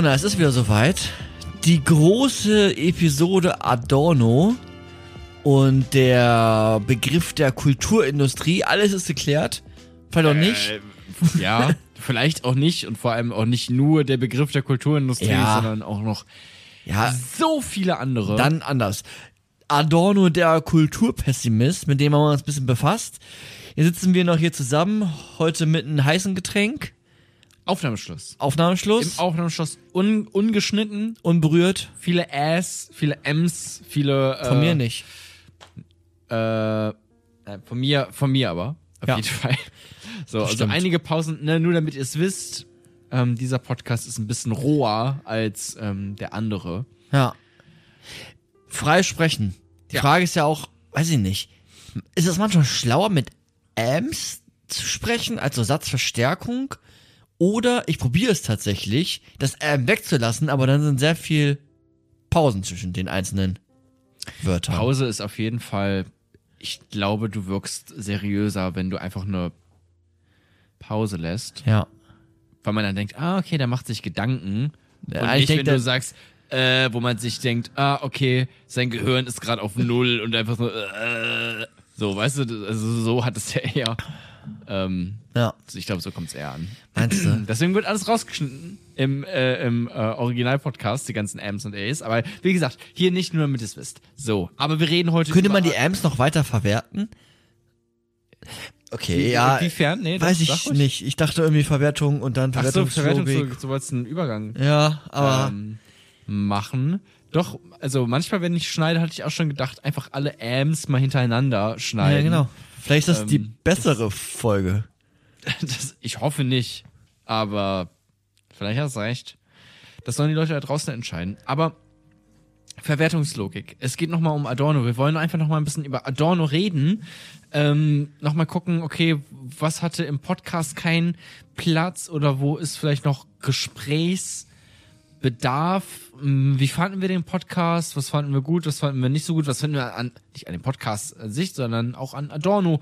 Jonas, es ist wieder soweit. Die große Episode Adorno und der Begriff der Kulturindustrie. Alles ist geklärt. Vielleicht auch nicht. Äh, ja, vielleicht auch nicht und vor allem auch nicht nur der Begriff der Kulturindustrie, Ja. sondern auch noch Ja, so viele andere. dann anders. Adorno, der Kulturpessimist, mit dem haben wir uns ein bisschen befasst. Jetzt sitzen wir noch hier zusammen, heute mit einem heißen Getränk. Aufnahmeschluss. Aufnahmeschluss. Im Aufnahmeschluss un, ungeschnitten, unberührt. viele Äs, viele Ms, viele. Äh, Von mir nicht. Äh, äh, von mir, von mir aber. Auf Ja. jeden Fall. So, also einige Pausen, ne, nur damit ihr es wisst. Ähm, dieser Podcast ist ein bisschen roher als ähm, der andere. Ja. Frei sprechen. Die Ja. Frage ist ja auch, weiß ich nicht, ist es manchmal schlauer mit Ams zu sprechen, also Satzverstärkung? Oder ich probiere es tatsächlich, das M wegzulassen, aber dann sind sehr viel Pausen zwischen den einzelnen Wörtern. Pause ist auf jeden Fall, ich glaube, du wirkst seriöser, wenn du einfach eine Pause lässt. Ja. Weil man dann denkt, ah, okay, der macht sich Gedanken. Ja, und ich nicht, denk, wenn du sagst, äh, wo man sich denkt, ah, okay, sein Gehirn ist gerade auf Null und einfach so, äh, so, weißt du, also so hat es ja eher. Ähm, Ja. ich glaube, so kommt es eher an. Meinst du? Deswegen wird alles rausgeschnitten im, äh, im äh, Original-Podcast, die ganzen Ms und As. Aber wie gesagt, hier nicht nur, damit ihr es wisst. So, aber wir reden heute Könnte man die Ams noch weiter verwerten? Okay, ja. Inwiefern? Nee, das weiß ich ruhig. nicht. Ich dachte irgendwie Verwertung und dann Ach so, Verwertungslogik. Verwertung, so, wolltest einen Übergang Ja, aber ähm, machen. Doch, also manchmal, wenn ich schneide, hatte ich auch schon gedacht, einfach alle Ams mal hintereinander schneiden. ja, genau. Vielleicht ist das die Ähm, bessere Folge. Das, ich hoffe nicht, aber vielleicht hast du recht. Das sollen die Leute da draußen entscheiden. Aber Verwertungslogik. Es geht nochmal um Adorno. Wir wollen einfach nochmal ein bisschen über Adorno reden. Ähm, nochmal gucken, okay, was hatte im Podcast keinen Platz oder wo ist vielleicht noch Gesprächsbedarf? Hm, Wie fanden wir den Podcast? Was fanden wir gut? Was fanden wir nicht so gut? Was finden wir an, nicht an dem Podcast an sich, sondern auch an Adorno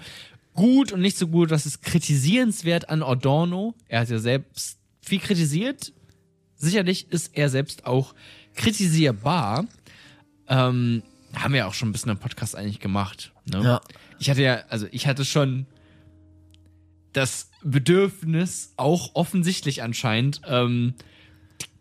gut und nicht so gut? Was ist kritisierenswert an Adorno? Er hat ja selbst viel kritisiert. Sicherlich ist er selbst auch kritisierbar. Ähm, haben wir ja auch schon ein bisschen im Podcast eigentlich gemacht. Ne? Ja. Ich hatte ja, also ich hatte schon das Bedürfnis, auch offensichtlich anscheinend, ähm,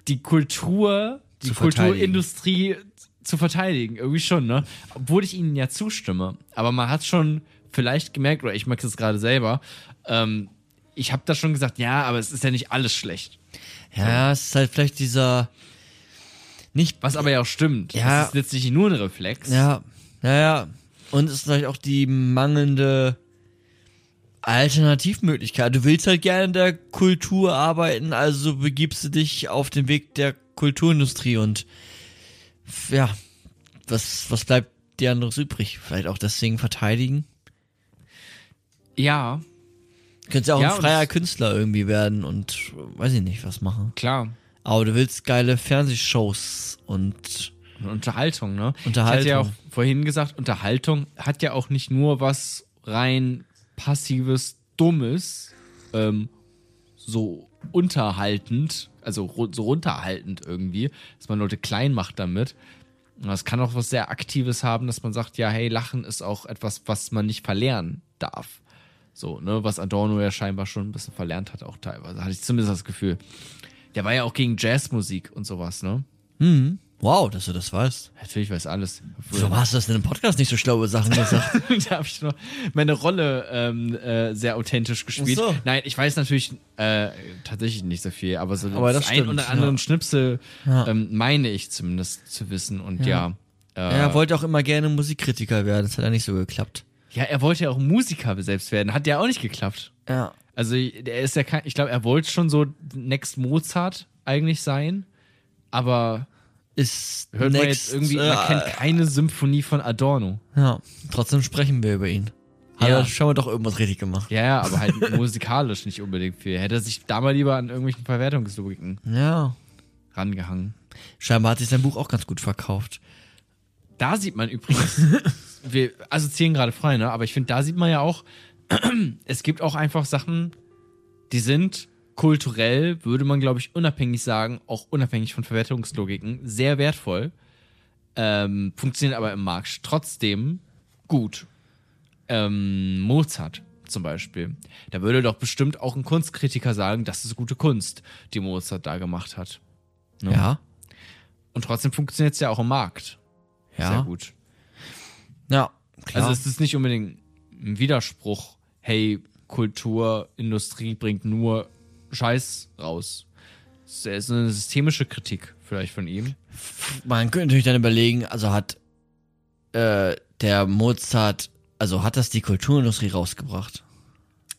die Kultur, die. Kulturindustrie zu verteidigen. Irgendwie schon, ne? Obwohl ich ihnen ja zustimme. Aber man hat schon vielleicht gemerkt, oder ich merke es gerade selber, ähm, ich habe da schon gesagt, ja, aber es ist ja nicht alles schlecht. Ja, es ist halt vielleicht dieser nicht Was aber ja auch stimmt. Ja. Es ist letztlich nur ein Reflex. ja, ja, ja. Und es ist vielleicht auch die mangelnde Alternativmöglichkeit. Du willst halt gerne in der Kultur arbeiten, also begibst du dich auf den Weg der Kulturindustrie und ja, was, was bleibt dir anderes übrig? Vielleicht auch deswegen verteidigen? ja Du könntest ja auch Ja, ein freier Künstler irgendwie werden und weiß ich nicht, was machen. klar. Aber du willst geile Fernsehshows und Und Unterhaltung, ne? Unterhaltung. Ich hatte ja auch vorhin gesagt, Unterhaltung hat ja auch nicht nur was rein passives, dummes, ähm, so unterhaltend, also so runterhaltend irgendwie, dass man Leute klein macht damit. Und Das kann auch was sehr Aktives haben, dass man sagt, ja, hey, Lachen ist auch etwas, was man nicht verlernen darf. So, ne, was Adorno ja scheinbar schon ein bisschen verlernt hat, auch teilweise. Hatte ich zumindest das Gefühl. Der war ja auch gegen Jazzmusik und sowas, ne? hm, wow, dass du das weißt. Natürlich weiß alles. Warum hast du das in einem Podcast nicht so schlaue Sachen gesagt? da habe ich nur meine Rolle ähm, äh, sehr authentisch gespielt. So. Nein, ich weiß natürlich äh, tatsächlich nicht so viel, aber so Aber das ein stimmt, oder anderen ja. Schnipsel Ja. ähm, meine ich zumindest zu wissen. Und ja, äh, Ja, er wollte auch immer gerne Musikkritiker werden, das hat ja nicht so geklappt. ja, er wollte ja auch Musiker selbst werden. Hat ja auch nicht geklappt. Ja. Also er ist ja kein, ich glaube, er wollte schon so Next Mozart eigentlich sein, aber Ist hört man next, jetzt irgendwie, äh, man kennt keine Symphonie von Adorno. Ja, trotzdem sprechen wir über ihn. Hat Ja. er schon mal doch irgendwas richtig gemacht. Ja, ja, aber halt musikalisch nicht unbedingt viel. Hätte er sich da mal lieber an irgendwelchen Verwertungslogiken Ja. rangehangen. Scheinbar hat sich sein Buch auch ganz gut verkauft. Da sieht man übrigens, wir assoziieren gerade frei, ne? Aber ich finde, da sieht man ja auch, es gibt auch einfach Sachen, die sind kulturell würde man, glaube ich, unabhängig sagen, auch unabhängig von Verwertungslogiken, sehr wertvoll. Ähm, funktioniert aber im Markt trotzdem gut. Ähm, Mozart zum Beispiel. Da würde doch bestimmt auch ein Kunstkritiker sagen, das ist gute Kunst, die Mozart da gemacht hat. Ne? Ja. Und trotzdem funktioniert es ja auch im Markt. Ja. Sehr gut. Ja, klar. Also es ist nicht unbedingt ein Widerspruch, hey, Kultur, Industrie bringt nur Scheiß raus. Es ist eine systemische Kritik vielleicht von ihm. Man könnte natürlich dann überlegen, also hat äh, der Mozart, also hat das die Kulturindustrie rausgebracht?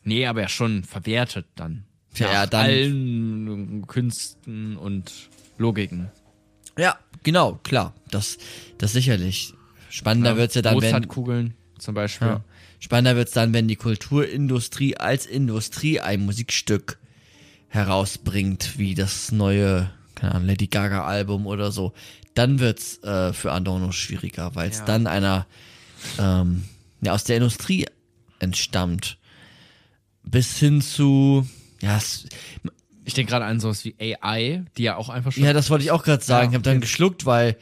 Nee, aber ja schon verwertet dann. Ja, ja, dann- allen Künsten und Logiken. Ja, genau, klar. Das, das sicherlich. Spannender wird's ja dann, wenn. Mozartkugeln zum Beispiel. Ja. Spannender wird's dann, wenn die Kulturindustrie als Industrie ein Musikstück herausbringt, wie das neue, keine Ahnung, Lady Gaga Album oder so. Dann wird's äh, für Adorno schwieriger, weil es Ja. dann einer ähm, ja, aus der Industrie entstammt. Bis hin zu, ja, es, Ich denke gerade an sowas wie AI, die ja auch einfach schon. ja, das wollte ich auch gerade sagen. Ja, ich habe dann geschluckt, weil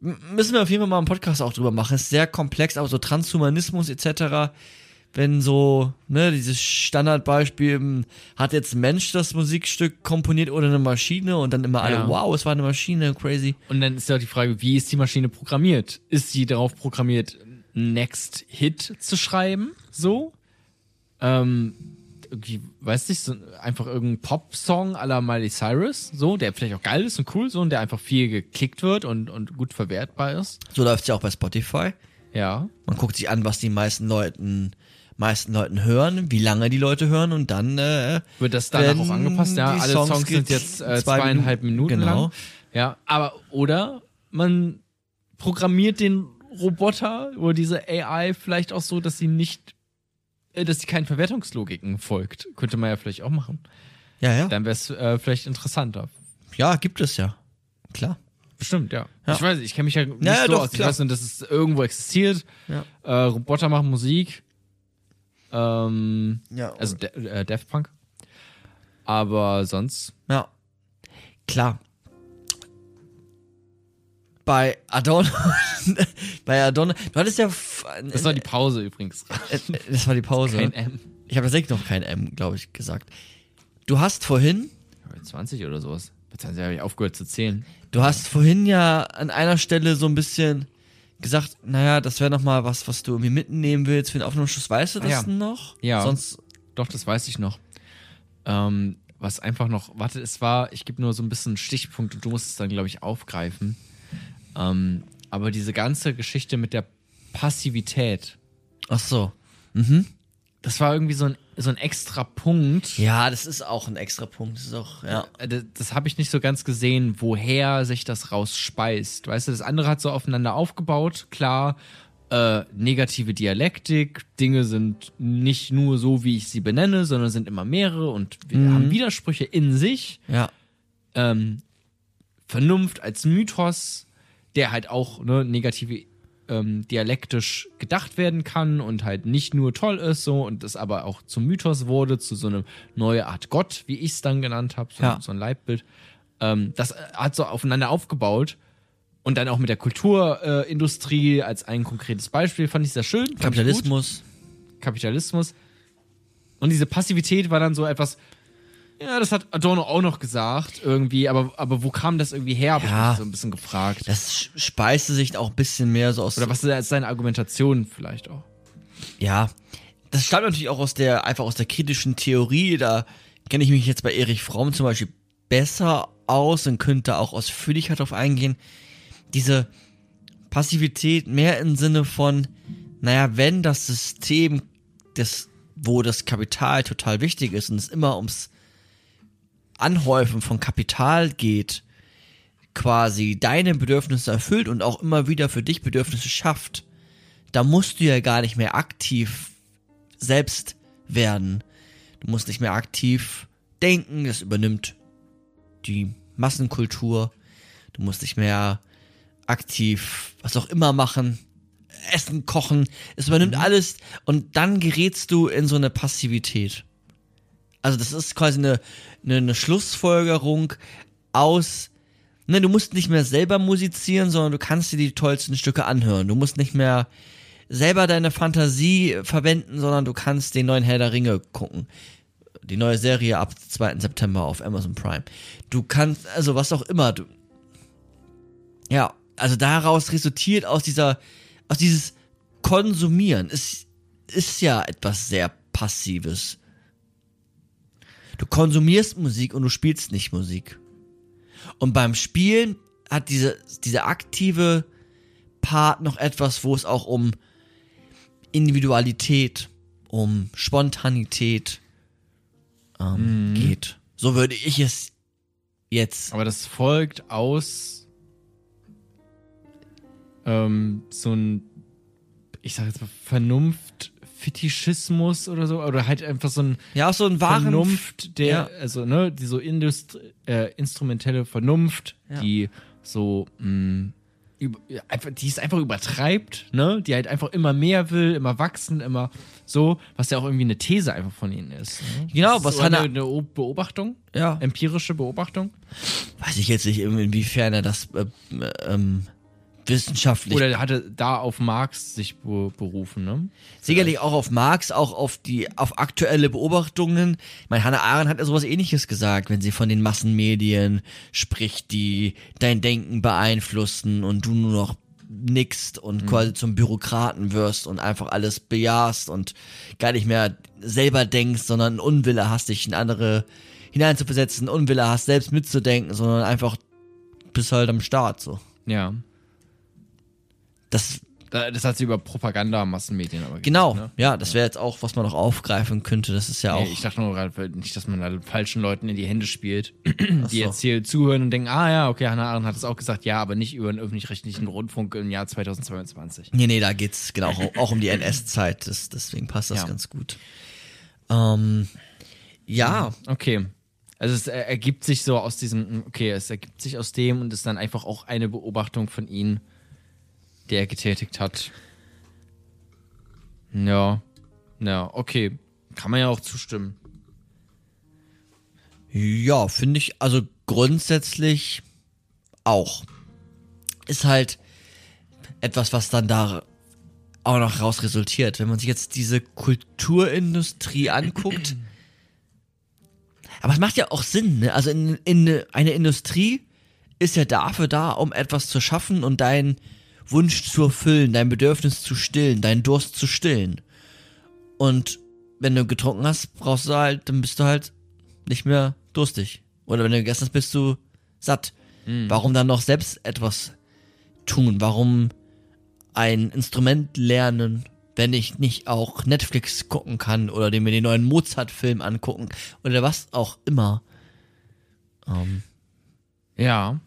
müssen wir auf jeden Fall mal einen Podcast auch drüber machen. Ist sehr komplex, aber so Transhumanismus etc. Wenn so, ne, dieses Standardbeispiel, m, hat jetzt ein Mensch das Musikstück komponiert oder eine Maschine und dann immer alle, Ja. wow, es war eine Maschine, crazy. Und dann ist ja die Frage, wie ist die Maschine programmiert? Ist sie darauf programmiert, Next Hit zu schreiben? So? Ähm, irgendwie, weiß nicht, so einfach irgendein Pop-Song la Miley Cyrus, so, der vielleicht auch geil ist und cool so und der einfach viel geklickt wird und, und gut verwertbar ist. So läuft's ja auch bei Spotify. Ja. Man guckt sich an, was die meisten Leuten, meisten Leuten hören, wie lange die Leute hören und dann äh, Wird das danach Wenn auch angepasst? Ja, alle Songs Songs, sind jetzt äh, zwei zweieinhalb Minuten, Minuten, genau. lang. Ja, aber oder man programmiert den Roboter oder diese AI vielleicht auch so, dass sie nicht, äh, dass sie keinen Verwertungslogiken folgt. Könnte man ja vielleicht auch machen. ja, ja. Dann wäre es äh, vielleicht interessanter. Ja, gibt es ja. Klar. Bestimmt, ja. Ja. Ich weiß, ich kenne mich ja nicht Ja, ja, so doch, aus. Ich weiß nur, dass es irgendwo existiert. Ja. Äh, Roboter machen Musik. Ähm, Ja. also De äh, Daft Punk. Aber sonst Ja. Klar. Bei Adorno, bei Adorno, du hattest ja, f- Das war die Pause übrigens. äh, äh, das war die Pause. Kein M. Ich habe tatsächlich noch kein M, glaube ich, gesagt. Du hast vorhin, 20 oder sowas. Bei 20 habe ich aufgehört zu zählen. Du hast vorhin ja an einer Stelle so ein bisschen gesagt, naja, das wäre noch mal was, was du irgendwie mitnehmen willst für den Aufnahmeschuss. Weißt du das Ja. denn noch? Ja. Sonst, Doch, das weiß ich noch. Ähm, was einfach noch, warte, es war, ich gebe nur so ein bisschen Stichpunkt und du musst es dann, glaube ich, aufgreifen. Ähm, aber diese ganze Geschichte mit der Passivität, ach so. Das war irgendwie so ein, so ein extra Punkt. Ja, das ist auch ein extra Punkt. Das ist auch, ja. Äh, Das, das habe ich nicht so ganz gesehen, woher sich das rausspeist. Weißt du, das andere hat so aufeinander aufgebaut, klar. Äh, negative Dialektik, Dinge sind nicht nur so, wie ich sie benenne, sondern sind immer mehrere und wir haben Widersprüche in sich. Ja. Ähm, Vernunft als Mythos, der halt auch ne, negative ähm, dialektisch gedacht werden kann und halt nicht nur toll ist so und das aber auch zum Mythos wurde, zu so einer neue Art Gott, wie ich es dann genannt habe, so, Ja. so ein Leitbild. Ähm, das äh, hat so aufeinander aufgebaut und dann auch mit der Kulturindustrie äh, als ein konkretes Beispiel fand ich sehr schön. Kapitalismus. Kapitalismus. Und diese Passivität war dann so etwas, ja, das hat Adorno auch noch gesagt, irgendwie, aber, aber wo kam das irgendwie her, habe Ja. ich mich so ein bisschen gefragt. Das speiste sich auch ein bisschen mehr so aus. Oder was ist seine Argumentation vielleicht auch? Ja, das stammt natürlich auch aus der, einfach aus der kritischen Theorie. Da kenne ich mich jetzt bei Erich Fromm zum Beispiel besser aus und könnte auch ausführlicher darauf eingehen. Diese Passivität mehr im Sinne von, naja, wenn das System, das, wo das Kapital total wichtig ist und es immer ums Anhäufen von Kapital geht, quasi deine Bedürfnisse erfüllt und auch immer wieder für dich Bedürfnisse schafft, da musst du ja gar nicht mehr aktiv selbst werden. Du musst nicht mehr aktiv denken, das übernimmt die Massenkultur. Du musst nicht mehr aktiv was auch immer machen, essen, kochen. Es übernimmt alles und dann gerätst du in so eine Passivität. Also das ist quasi eine, eine, eine Schlussfolgerung aus, ne, du musst nicht mehr selber musizieren, sondern du kannst dir die tollsten Stücke anhören. Du musst nicht mehr selber deine Fantasie verwenden, sondern du kannst den neuen Herr der Ringe gucken. Die neue Serie ab 2. September auf Amazon Prime. Du kannst, also was auch immer, du, ja, also daraus resultiert aus dieser, aus dieses Konsumieren, ist, ist ja etwas sehr Passives. Du konsumierst Musik und du spielst nicht Musik. Und beim Spielen hat diese, dieser aktive Part noch etwas, wo es auch um Individualität, um Spontanität ähm, geht. So würde ich es jetzt. Aber das folgt aus ähm, so ein, ich sag jetzt mal, Vernunft, Fetischismus oder so, oder halt einfach so ein Ja, so ein wahren. Vernunft, der, Ja. also, ne, die so Indust äh, instrumentelle Vernunft, Ja. die so, mh, über, ja, einfach, die es einfach übertreibt, ne, die halt einfach immer mehr will, immer wachsen, immer so, was ja auch irgendwie eine These einfach von ihnen ist. Ne? Genau, was eine, Hannah- eine O- Beobachtung, Ja. empirische Beobachtung. Weiß ich jetzt nicht, inwiefern er das äh, ähm, wissenschaftlich. Oder er hatte da auf Marx sich be berufen, ne? sicherlich auch auf Marx, auch auf die, auf aktuelle Beobachtungen. Ich meine, Hannah Arendt hat ja sowas ähnliches gesagt, wenn sie von den Massenmedien spricht, die dein Denken beeinflussen und du nur noch nickst und quasi zum Bürokraten wirst und einfach alles bejahst und gar nicht mehr selber denkst, sondern einen Unwille hast, dich in andere hineinzuversetzen, einen Unwille hast, selbst mitzudenken, sondern einfach bist halt am Start so. Ja. Das Da- Das hat sie über Propaganda, Massenmedien aber gesagt, Genau, Ne? ja, das wäre jetzt auch, was man noch aufgreifen könnte. Das ist ja auch. Nee, ich dachte nur gerade nicht, dass man da falschen Leuten in die Hände spielt, die jetzt hier zuhören und denken, ah ja, okay, Hannah Arendt hat es auch gesagt, ja, aber nicht über einen öffentlich-rechtlichen Rundfunk im Jahr 2022. Nee, nee, da geht's genau auch, auch um die NS-Zeit. Deswegen passt das Ja. ganz gut. Ähm, ja, Okay. Also es er- ergibt sich so aus diesem, okay, es ergibt sich aus dem und ist dann einfach auch eine Beobachtung von ihm, der er getätigt hat. Ja. Ja, okay. Kann man ja auch zustimmen. ja, finde ich, also grundsätzlich auch. Ist halt etwas, was dann da auch noch raus resultiert. Wenn man sich jetzt diese Kulturindustrie anguckt. Aber es macht ja auch Sinn, ne? Also in, in eine Industrie ist ja dafür da, um etwas zu schaffen und deinen Wunsch zu erfüllen, dein Bedürfnis zu stillen, deinen Durst zu stillen. Und wenn du getrunken hast, brauchst du halt, dann bist du halt nicht mehr durstig. Oder wenn du gegessen hast, bist du satt. Warum dann noch selbst etwas tun? Warum ein Instrument lernen, wenn ich nicht auch Netflix gucken kann oder mir den neuen Mozart-Film angucken oder was auch immer? Ähm, Ja.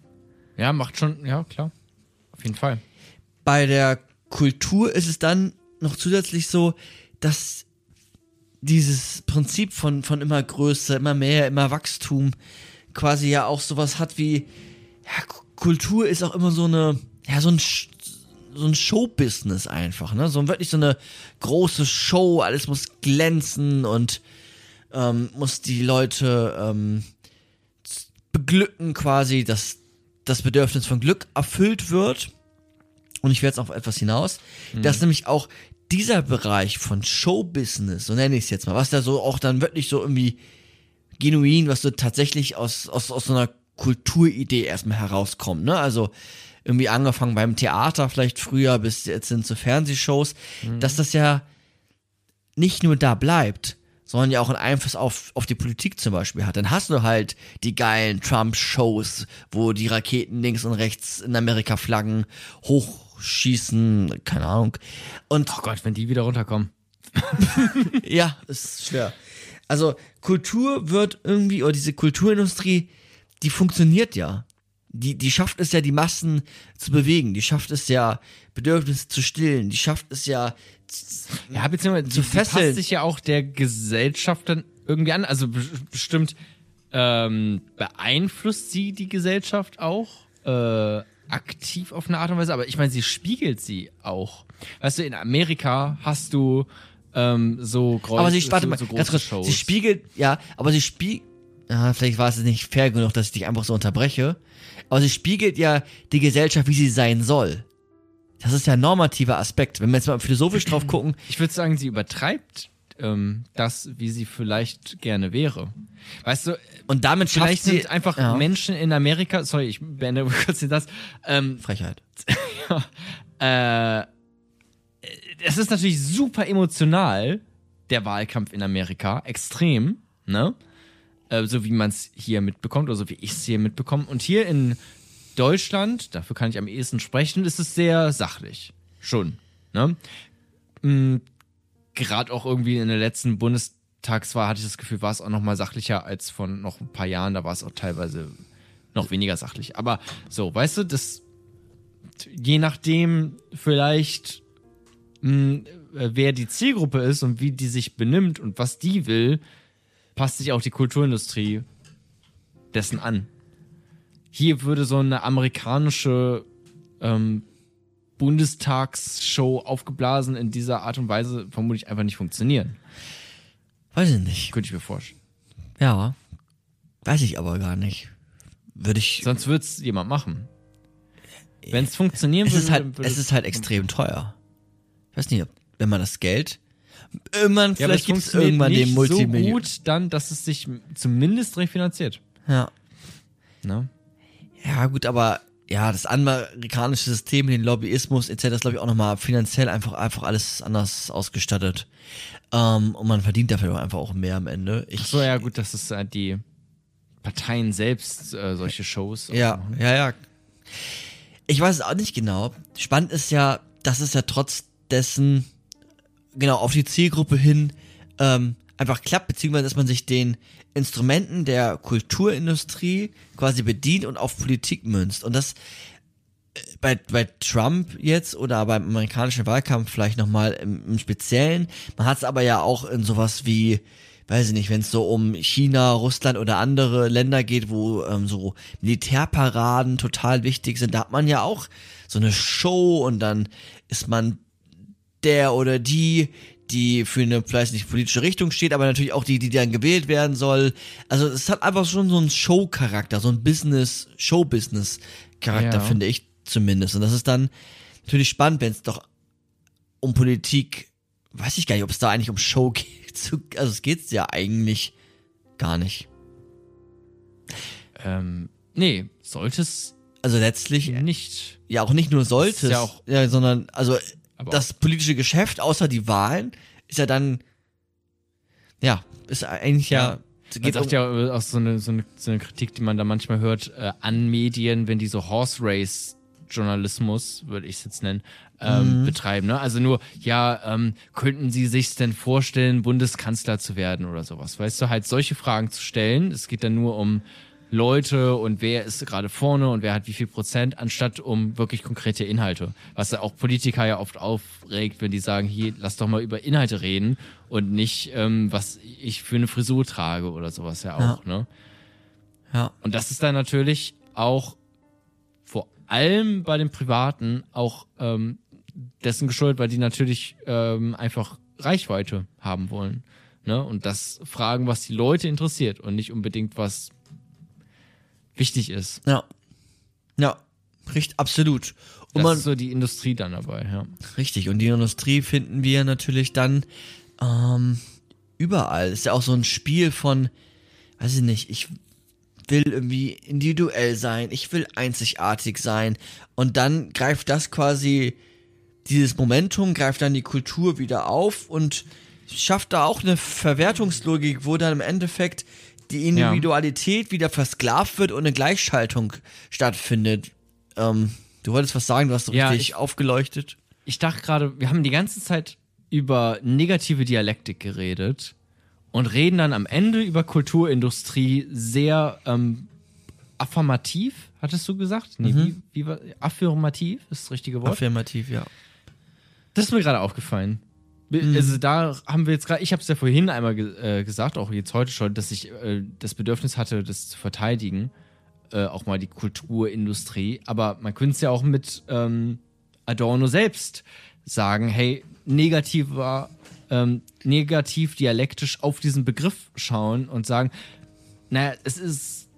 Ja, macht schon, ja, klar. Auf jeden Fall. Bei der Kultur ist es dann noch zusätzlich so, dass dieses Prinzip von, von immer Größe, immer mehr, immer Wachstum quasi ja auch sowas hat wie, ja, Kultur ist auch immer so eine, ja, so ein, so ein Showbusiness einfach, ne? So wirklich so eine große Show, alles muss glänzen und ähm, muss die Leute ähm, beglücken quasi, dass das Bedürfnis von Glück erfüllt wird. Und ich werde jetzt auf etwas hinaus, dass nämlich auch dieser Bereich von Showbusiness, so nenne ich es jetzt mal, was da so auch dann wirklich so irgendwie genuin, was so tatsächlich aus, aus, aus so einer Kulturidee erstmal herauskommt, ne? Also irgendwie angefangen beim Theater vielleicht früher bis jetzt hin zu Fernsehshows, dass das ja nicht nur da bleibt, sondern ja auch einen Einfluss auf, auf die Politik zum Beispiel hat. Dann hast du halt die geilen Trump-Shows, wo die Raketen links und rechts in Amerika flaggen, hochschießen, keine Ahnung. Und Oh Gott, wenn die wieder runterkommen. ja, ist schwer. Also Kultur wird irgendwie, oder diese Kulturindustrie, die funktioniert ja. Die, die schafft es ja, die Massen zu bewegen. Die schafft es ja, Bedürfnisse zu stillen. Die schafft es ja, Ja, beziehungsweise Zu die, die fesseln. passt sich ja auch der Gesellschaft dann irgendwie an. Also be bestimmt ähm, beeinflusst sie die Gesellschaft auch äh, aktiv auf eine Art und Weise. Aber ich meine, sie spiegelt sie auch. Weißt du, in Amerika hast du ähm, so groß. Aber sie, warte so, mal, so ganz große kurz, Shows. sie spiegelt, ja, aber sie spiegelt, ja, vielleicht war es nicht fair genug, dass ich dich einfach so unterbreche, aber sie spiegelt ja die Gesellschaft, wie sie sein soll. Das ist ja ein normativer Aspekt. Wenn wir jetzt mal philosophisch drauf gucken, Ich würde sagen, sie übertreibt ähm, das, wie sie vielleicht gerne wäre. Weißt du, und damit vielleicht sie sind einfach ja, Menschen in Amerika, sorry, ich beende kurz das, ähm, Frechheit. äh, es ist natürlich super emotional, der Wahlkampf in Amerika, extrem, ne? Äh, so wie man es hier mitbekommt, oder so wie ich es hier mitbekomme. Und hier in Deutschland, dafür kann ich am ehesten sprechen, ist es sehr sachlich. Schon, ne? Gerade auch irgendwie in der letzten Bundestagswahl hatte ich das Gefühl, war es auch noch mal sachlicher als von noch ein paar Jahren. Da war es auch teilweise noch weniger sachlich. Aber so, weißt du, das je nachdem vielleicht mh, wer die Zielgruppe ist und wie die sich benimmt und was die will, passt sich auch die Kulturindustrie dessen an. Hier würde so eine amerikanische ähm, Bundestagsshow aufgeblasen in dieser Art und Weise vermutlich einfach nicht funktionieren. Weiß ich nicht. Könnte ich mir vorstellen. Ja. Weiß ich aber gar nicht. Würde ich. Sonst würde es jemand machen. Wenn es funktionieren Es würde, ist halt, es ist halt extrem teuer. Ich weiß nicht, ob, wenn man das Geld. Irgendwann, ja, vielleicht gibt es irgendwann nicht den so Multimillion. gut dann, dass es sich zumindest refinanziert. Ja. Ne? Ja, gut, aber ja, das amerikanische System, den Lobbyismus etc. ist, glaube ich, auch nochmal finanziell einfach, einfach alles anders ausgestattet. Ähm, und man verdient dafür einfach auch mehr am Ende. Ich, So, ja, gut, dass es halt die Parteien selbst äh, solche Shows. Ja, machen. ja, ja. Ich weiß es auch nicht genau. Spannend ist ja, dass es ja trotz dessen genau auf die Zielgruppe hin ähm, einfach klappt, beziehungsweise dass man sich den Instrumenten der Kulturindustrie quasi bedient und auf Politik münzt. Und das äh, bei, bei Trump jetzt oder beim amerikanischen Wahlkampf vielleicht nochmal im, im Speziellen. Man hat es aber ja auch in sowas wie, weiß ich nicht, wenn es so um China, Russland oder andere Länder geht, wo ähm, so Militärparaden total wichtig sind, da hat man ja auch so eine Show und dann ist man der oder die, die für eine vielleicht nicht politische Richtung steht, aber natürlich auch die, die dann gewählt werden soll. Also es hat einfach schon so einen Show-Charakter, so ein Business, Show-Business-Charakter, Ja. finde ich zumindest. Und das ist dann natürlich spannend, wenn es doch um Politik, weiß ich gar nicht, ob es da eigentlich um Show geht. Also es geht ja eigentlich gar nicht. Ähm, nee, sollte es Also letztlich nicht. ja auch nicht nur sollte ist ja es, auch- ja, sondern also Aber das politische Geschäft außer die Wahlen ist ja dann ja ist eigentlich ja, Ja. Man sagt um, ja äh, auch so eine, so, eine, so eine Kritik, die man da manchmal hört, äh, an Medien, wenn die so Horse Race Journalismus, würde ich es jetzt nennen, ähm, betreiben. Ne? Also nur, ja, ähm, könnten Sie sich denn vorstellen, Bundeskanzler zu werden oder sowas? Weißt du, halt solche Fragen zu stellen. Es geht dann nur um Leute und wer ist gerade vorne und wer hat wie viel Prozent, anstatt um wirklich konkrete Inhalte. Was ja auch Politiker ja oft aufregt, wenn die sagen, hier, lass doch mal über Inhalte reden und nicht, ähm, was ich für eine Frisur trage oder sowas ja auch, ne? ja Und das ist dann natürlich auch vor allem bei den Privaten auch ähm, dessen geschuldet, weil die natürlich ähm, einfach Reichweite haben wollen. Ne? Und das fragen, was die Leute interessiert und nicht unbedingt, was wichtig ist. ja ja richtig absolut und Das man ist so die Industrie dann dabei, ja. Richtig, und die Industrie finden wir natürlich dann ähm, überall. Ist ja auch so ein Spiel von, weiß ich nicht, ich will irgendwie individuell sein, ich will einzigartig sein. Und dann greift das quasi, dieses Momentum greift dann die Kultur wieder auf und schafft da auch eine Verwertungslogik, wo dann im Endeffekt die Individualität wieder versklavt wird und eine Gleichschaltung stattfindet. Ähm, du wolltest was sagen, du hast Ja, richtig ich- aufgeleuchtet. Ich dachte gerade, wir haben die ganze Zeit über negative Dialektik geredet und reden dann am Ende über Kulturindustrie sehr ähm, affirmativ, hattest du gesagt? Nee, wie, wie war, affirmativ ist das richtige Wort? Affirmativ, ja. Das ist mir gerade aufgefallen. Also da haben wir jetzt gerade, ich habe es ja vorhin einmal ge äh, gesagt, auch jetzt heute schon, dass ich äh, das Bedürfnis hatte, das zu verteidigen, äh, auch mal die Kulturindustrie. Aber man könnte es ja auch mit ähm, Adorno selbst sagen, hey, negativer ähm, negativ dialektisch auf diesen Begriff schauen und sagen, naja, es ist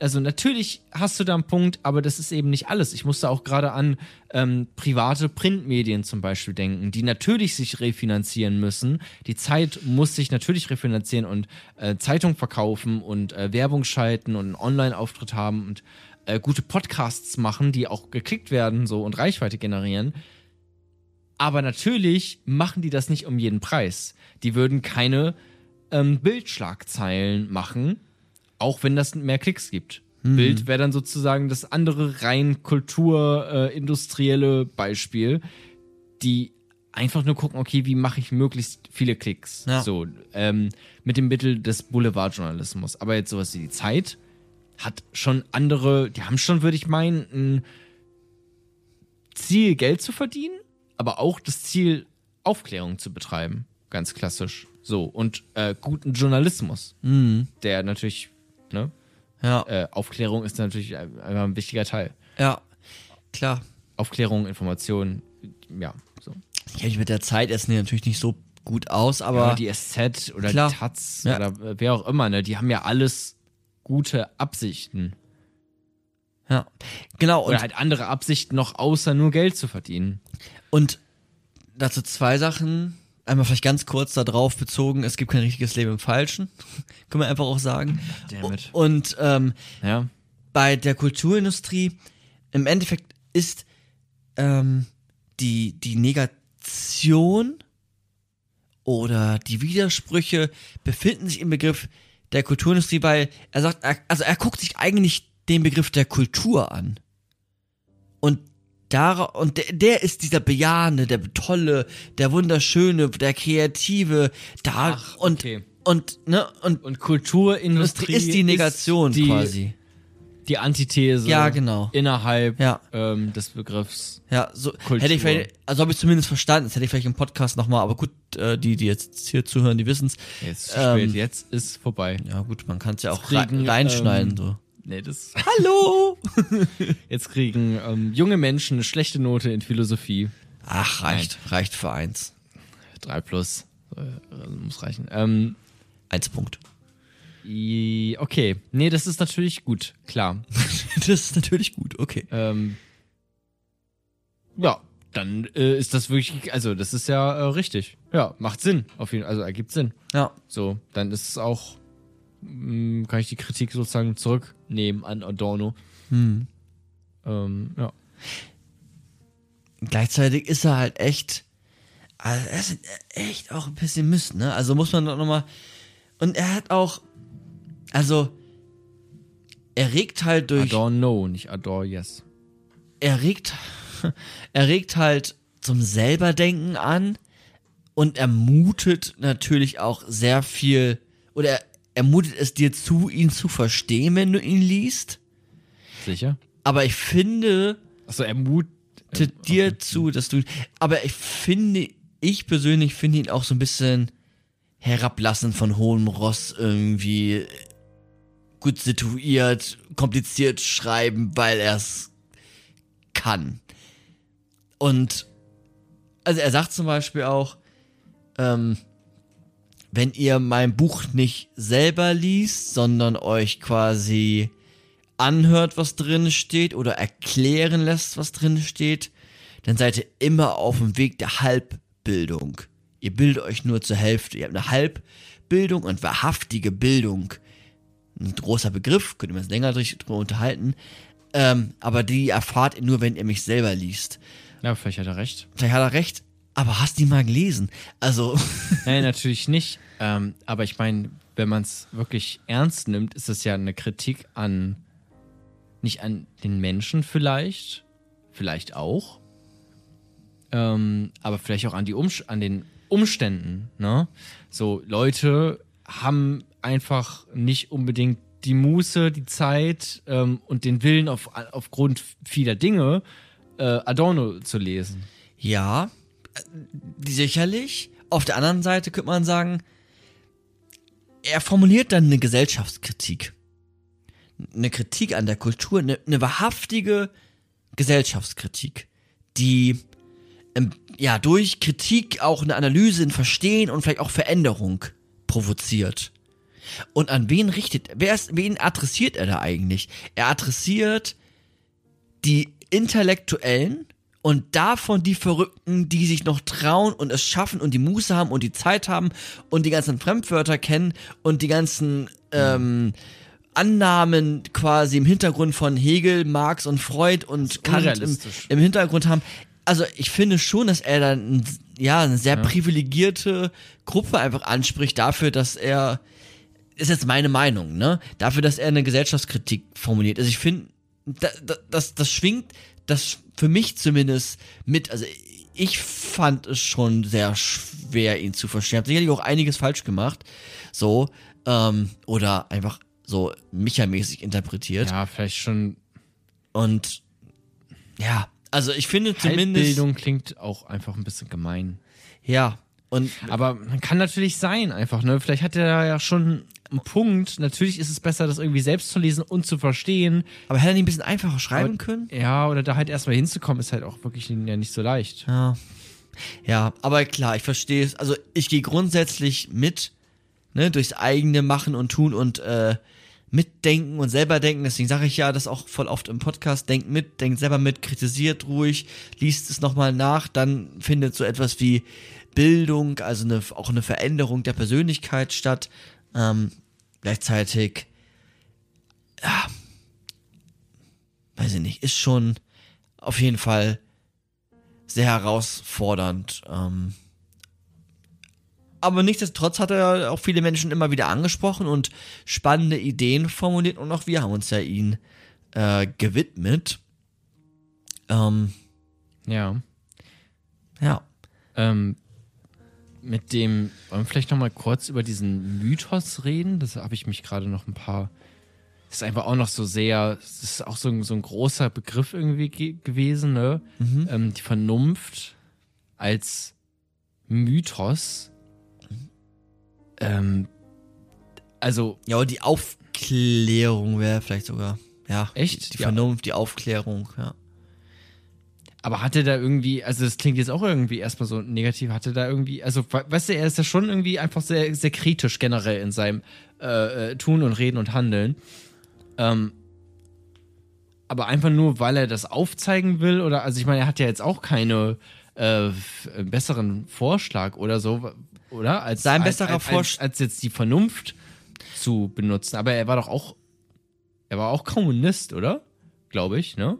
also natürlich hast du da einen Punkt, aber das ist eben nicht alles. Ich musste auch gerade an ähm, private Printmedien zum Beispiel denken, die natürlich sich refinanzieren müssen. Die Zeit muss sich natürlich refinanzieren und äh, Zeitung verkaufen und äh, Werbung schalten und einen Online-Auftritt haben und äh, gute Podcasts machen, die auch geklickt werden so und Reichweite generieren. Aber natürlich machen die das nicht um jeden Preis. Die würden keine ähm, Bildschlagzeilen machen, auch wenn das mehr Klicks gibt. Bild wäre dann sozusagen das andere rein kulturindustrielle äh, Beispiel, die einfach nur gucken, okay, wie mache ich möglichst viele Klicks? Ja. So, ähm, mit dem Mittel des Boulevardjournalismus. Aber jetzt sowas wie die Zeit hat schon andere, die haben schon, würde ich meinen, ein Ziel, Geld zu verdienen, aber auch das Ziel, Aufklärung zu betreiben. Ganz klassisch. So, und äh, guten Journalismus, der natürlich, ne, Ja, äh, Aufklärung ist natürlich ein- einfach ein wichtiger Teil. ja, klar. Aufklärung, Information, ja, so. Ich kenne mich mit der Zeit jetzt natürlich nicht so gut aus, aber Aber die SZ oder Klar. die Taz Ja. oder wer auch immer, ne, die haben ja alles gute Absichten. ja, genau. Und, Oder halt andere Absichten noch, außer nur Geld zu verdienen. und dazu zwei Sachen. Einmal vielleicht ganz kurz darauf bezogen, es gibt kein richtiges Leben im Falschen. Können wir einfach auch sagen. Dammit. Und ähm, Ja. bei der Kulturindustrie, im Endeffekt ist ähm, die, die Negation oder die Widersprüche befinden sich im Begriff der Kulturindustrie, weil er sagt, er, also er guckt sich eigentlich den Begriff der Kultur an. Und da, und der, der ist dieser bejahende, der tolle, der wunderschöne, der kreative, da Ach, und okay. und ne und Und Kulturindustrie ist die Negation ist die, quasi. Die Antithese Ja, genau. innerhalb Ja. ähm, des Begriffs. Ja, so Kultur. hätte ich vielleicht, also habe ich zumindest verstanden, das hätte ich vielleicht im Podcast nochmal, aber gut, äh, die, die jetzt hier zuhören, die wissen's. Jetzt ist Ähm, spät, jetzt ist vorbei. Ja gut, man kann es ja auch kriegen, rein, reinschneiden ähm, so. Nee, das. Hallo! Jetzt kriegen ähm, junge Menschen eine schlechte Note in Philosophie. Ach, reicht, reicht für eins. 3 plus. Äh, muss reichen. Ähm, Eins Punkt. i- okay. Nee, das ist natürlich gut, klar. Das ist natürlich gut, okay. Ähm, ja, dann äh, ist das wirklich, also das ist ja äh, richtig. Ja, macht Sinn, auf jeden Fall, also ergibt Sinn. Ja. So, dann ist es auch, kann ich die Kritik sozusagen zurücknehmen an Adorno. Hm. Ähm, ja. Gleichzeitig ist er halt echt, also er ist echt auch ein Pessimist, ne? Also muss man doch nochmal, und er hat auch, also, er regt halt durch, Adore no, nicht Adore yes. er regt, er regt halt zum selberdenken an und er mutet natürlich auch sehr viel, oder er, er mutet es dir zu, ihn zu verstehen, wenn du ihn liest. Sicher? Aber ich finde, Achso, er mut. mutet dir zu, dass du, aber ich finde, ich persönlich finde ihn auch so ein bisschen herablassend von hohem Ross irgendwie gut situiert, kompliziert schreiben, weil er es kann. Und also er sagt zum Beispiel auch, ähm, wenn ihr mein Buch nicht selber liest, sondern euch quasi anhört, was drin steht oder erklären lässt, was drin steht, dann seid ihr immer auf dem Weg der Halbbildung. Ihr bildet euch nur zur Hälfte. Ihr habt eine Halbbildung und wahrhaftige Bildung. Ein großer Begriff, könnt ihr uns länger drüber unterhalten. Ähm, aber die erfahrt ihr nur, wenn ihr mich selber liest. Ja, vielleicht hat er recht. Vielleicht hat er recht, aber hast du ihn mal gelesen? Also, Nein, natürlich nicht. Ähm, aber ich meine, wenn man es wirklich ernst nimmt, ist es ja eine Kritik an, nicht an den Menschen vielleicht, vielleicht auch, ähm, aber vielleicht auch an, die Umst an den Umständen. Ne? So, Leute haben einfach nicht unbedingt die Muße, die Zeit ähm, und den Willen auf, aufgrund vieler Dinge, äh, Adorno zu lesen. ja, sicherlich. Auf der anderen Seite könnte man sagen, er formuliert dann eine Gesellschaftskritik. Eine Kritik an der Kultur, eine, eine wahrhaftige Gesellschaftskritik, die ähm, ja, durch Kritik auch eine Analyse, ein Verstehen und vielleicht auch Veränderung provoziert. Und an wen richtet, wer ist, wen adressiert er da eigentlich? Er adressiert die Intellektuellen und davon die Verrückten, die sich noch trauen und es schaffen und die Muße haben und die Zeit haben und die ganzen Fremdwörter kennen und die ganzen ähm, Annahmen quasi im Hintergrund von Hegel, Marx und Freud und Kant im, im Hintergrund haben. Also ich finde schon, dass er dann ja eine sehr privilegierte Gruppe einfach anspricht dafür, dass er ist jetzt meine Meinung, ne? Dafür, dass er eine Gesellschaftskritik formuliert. Also ich finde, da, da, das, das schwingt das für mich zumindest mit. Also ich fand es schon sehr schwer, ihn zu verstehen. Hab sicherlich auch einiges falsch gemacht. So, ähm, oder einfach so Micha-mäßig interpretiert. Ja, vielleicht schon. Und ja, also ich finde zumindest. Halbbildung klingt auch einfach ein bisschen gemein. Ja. Und Aber man kann natürlich sein, einfach, ne? Vielleicht hat er ja schon einen Punkt. Natürlich ist es besser, das irgendwie selbst zu lesen und zu verstehen. aber hätte er nicht ein bisschen einfacher schreiben Aber- können? Ja, oder da halt erstmal hinzukommen, ist halt auch wirklich ja nicht so leicht. Ja. Ja, aber klar, ich verstehe es. Also ich gehe grundsätzlich mit, ne, durchs eigene Machen und Tun und äh, mitdenken und selber denken. Deswegen sage ich ja das auch voll oft im Podcast. Denkt mit, denkt selber mit, kritisiert ruhig, liest es nochmal nach, dann findet so etwas wie Bildung, also eine, auch eine Veränderung der Persönlichkeit statt. Ähm, gleichzeitig, ja, weiß ich nicht, ist schon auf jeden Fall sehr herausfordernd. Ähm, aber nichtsdestotrotz hat er auch viele Menschen immer wieder angesprochen und spannende Ideen formuliert und auch wir haben uns ja ihn äh, gewidmet. Ähm, Ja. ja. Ähm, mit dem, wollen wir vielleicht nochmal kurz über diesen Mythos reden? Das habe ich mich gerade noch ein paar. Das ist einfach auch noch so sehr, das ist auch so ein, so ein großer Begriff irgendwie ge gewesen, ne? Ähm, die Vernunft als Mythos. Ähm, also, Ja, und die Aufklärung wäre vielleicht sogar. Ja. Echt? Die, die Ja. Vernunft, die Aufklärung, ja. Aber hatte da irgendwie, also das klingt jetzt auch irgendwie erstmal so negativ, hatte da irgendwie, also we- weißt du, er ist ja schon irgendwie einfach sehr, sehr kritisch generell in seinem äh, äh, Tun und Reden und Handeln. Ähm, aber einfach nur, weil er das aufzeigen will, oder, also ich meine, er hat ja jetzt auch keine äh, besseren Vorschlag oder so, oder? Als, Sein als, besserer als, als, Vorschlag- als jetzt die Vernunft zu benutzen. Aber er war doch auch, er war auch Kommunist, oder? Glaube ich, ne?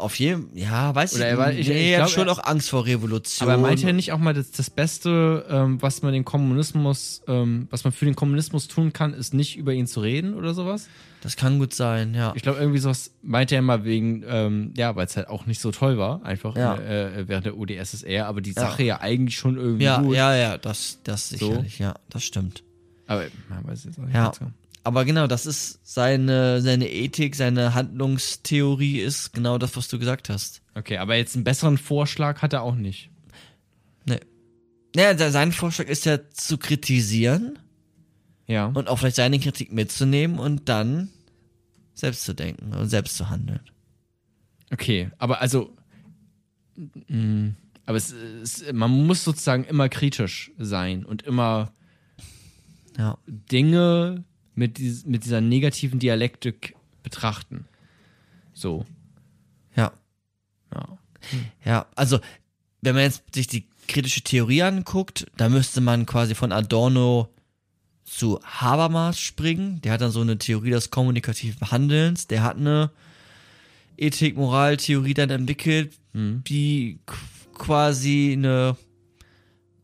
Auf jeden ja, weiß Oder ich er war- nicht. ich- Nee, ich er hat glaub, schon auch Angst vor Revolution. Aber er meinte ja nicht auch mal, dass das Beste, ähm, was man den Kommunismus, ähm, was man für den Kommunismus tun kann, ist nicht über ihn zu reden oder sowas? Das kann gut sein, ja. Ich glaube, irgendwie sowas meinte er mal wegen, ähm, ja, weil es halt auch nicht so toll war, einfach Ja. äh, während der UdSSR, aber die Sache ja, eigentlich schon irgendwie Ja, gut. ja, ja, das, das sicherlich, ja, das stimmt. Aber man weiß jetzt auch nicht Ja. Aber genau, das ist seine, seine Ethik, seine Handlungstheorie ist genau das, was du gesagt hast. Okay, aber jetzt einen besseren Vorschlag hat er auch nicht. Nee. Ja, se- sein Vorschlag ist ja zu kritisieren Ja. und auch vielleicht seine Kritik mitzunehmen und dann selbst zu denken und selbst zu handeln. Okay, aber also, mh, aber es, es, man muss sozusagen immer kritisch sein und immer Ja. Dinge mit, dies, mit dieser negativen Dialektik betrachten. So, Ja. ja. Ja, also, wenn man jetzt sich die kritische Theorie anguckt, da müsste man quasi von Adorno zu Habermas springen. Der hat dann so eine Theorie des kommunikativen Handelns. Der hat eine Ethik-Moral-Theorie dann entwickelt, die qu- quasi eine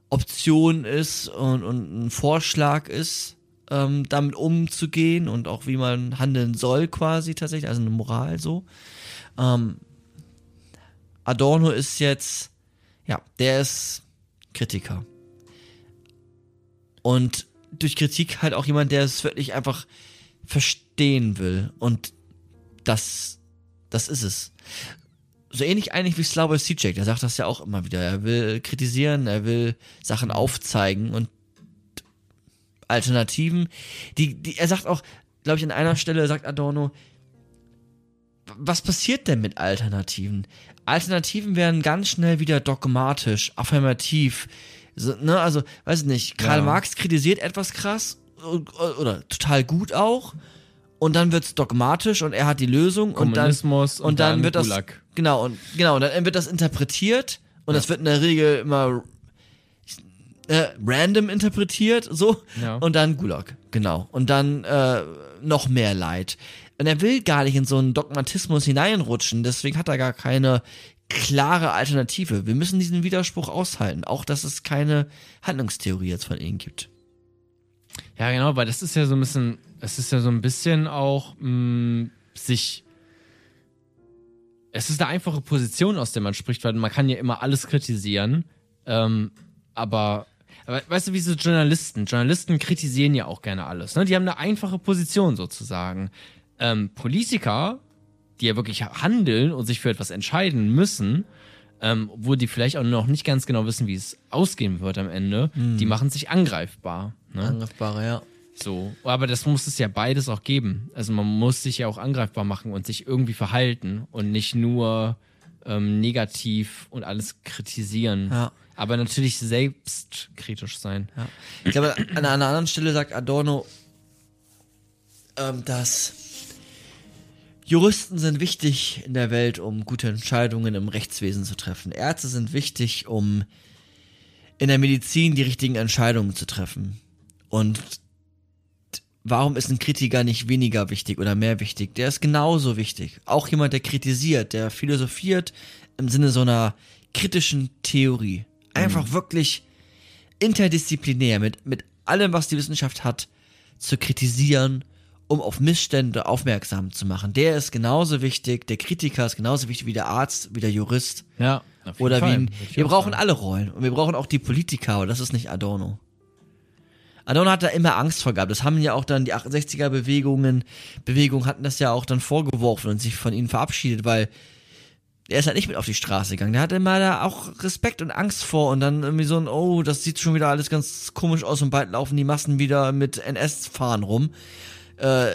Option ist und, und ein Vorschlag ist, ähm, damit umzugehen und auch wie man handeln soll quasi tatsächlich, also eine Moral so. Ähm, Adorno ist jetzt, ja, der ist Kritiker. Und durch Kritik halt auch jemand, der es wirklich einfach verstehen will. Und das, das ist es. So ähnlich eigentlich wie Slavoj Zizek, der sagt das ja auch immer wieder. Er will kritisieren, er will Sachen aufzeigen und Alternativen. Die, die, er sagt auch, glaube ich, an einer Stelle sagt Adorno, was passiert denn mit Alternativen? Alternativen werden ganz schnell wieder dogmatisch, affirmativ. So, ne, also, weiß ich nicht, Karl Ja. Marx kritisiert etwas krass oder, oder total gut auch. Und dann wird's dogmatisch und er hat die Lösung und dann, Kommunismus und dann, dann wird das Gulag. genau und genau und dann wird das interpretiert und das wird in der Regel immer äh, random interpretiert so Ja. und dann Gulag genau und dann äh, noch mehr Leid und er will gar nicht in so einen Dogmatismus hineinrutschen deswegen hat er gar keine klare Alternative wir müssen diesen Widerspruch aushalten auch dass es keine Handlungstheorie jetzt von ihnen gibt Ja, genau, weil das ist ja so ein bisschen, es ist ja so ein bisschen auch mh, sich. Es ist eine einfache Position, aus der man spricht, weil man kann ja immer alles kritisieren. Ähm, aber, aber weißt du, wie so Journalisten? Journalisten kritisieren ja auch gerne alles. Ne? Die haben eine einfache Position sozusagen. Ähm, Politiker, die ja wirklich handeln und sich für etwas entscheiden müssen, ähm, obwohl die vielleicht auch noch nicht ganz genau wissen, wie es ausgehen wird am Ende, die machen sich angreifbar. Ne? angreifbare ja So, aber das muss es ja beides auch geben. Also man muss sich ja auch angreifbar machen und sich irgendwie verhalten und nicht nur ähm, negativ und alles kritisieren. Ja. Aber natürlich selbstkritisch sein. Ja. Ich glaube, an einer anderen Stelle sagt Adorno, ähm, dass Juristen sind wichtig in der Welt, um gute Entscheidungen im Rechtswesen zu treffen. Ärzte sind wichtig, um in der Medizin die richtigen Entscheidungen zu treffen. Und warum ist ein Kritiker nicht weniger wichtig oder mehr wichtig? Der ist genauso wichtig. Auch jemand, der kritisiert, der philosophiert im Sinne so einer kritischen Theorie. Einfach wirklich interdisziplinär mit, mit allem, was die Wissenschaft hat, zu kritisieren, um auf Missstände aufmerksam zu machen. Der ist genauso wichtig, der Kritiker ist genauso wichtig wie der Arzt, wie der Jurist. Ja. auf jeden Oder wie Fall, ein, ich wir auch brauchen sagen. alle Rollen und wir brauchen auch die Politiker, aber das ist nicht Adorno. Adorno hat da immer Angst vor gehabt. Das haben ja auch dann die 68er Bewegungen, Bewegungen hatten das ja auch dann vorgeworfen und sich von ihnen verabschiedet, weil er ist halt nicht mit auf die Straße gegangen. Der hatte immer da auch Respekt und Angst vor und dann irgendwie so ein, oh, das sieht schon wieder alles ganz komisch aus und bald laufen die Massen wieder mit NS-Fahren rum. Äh,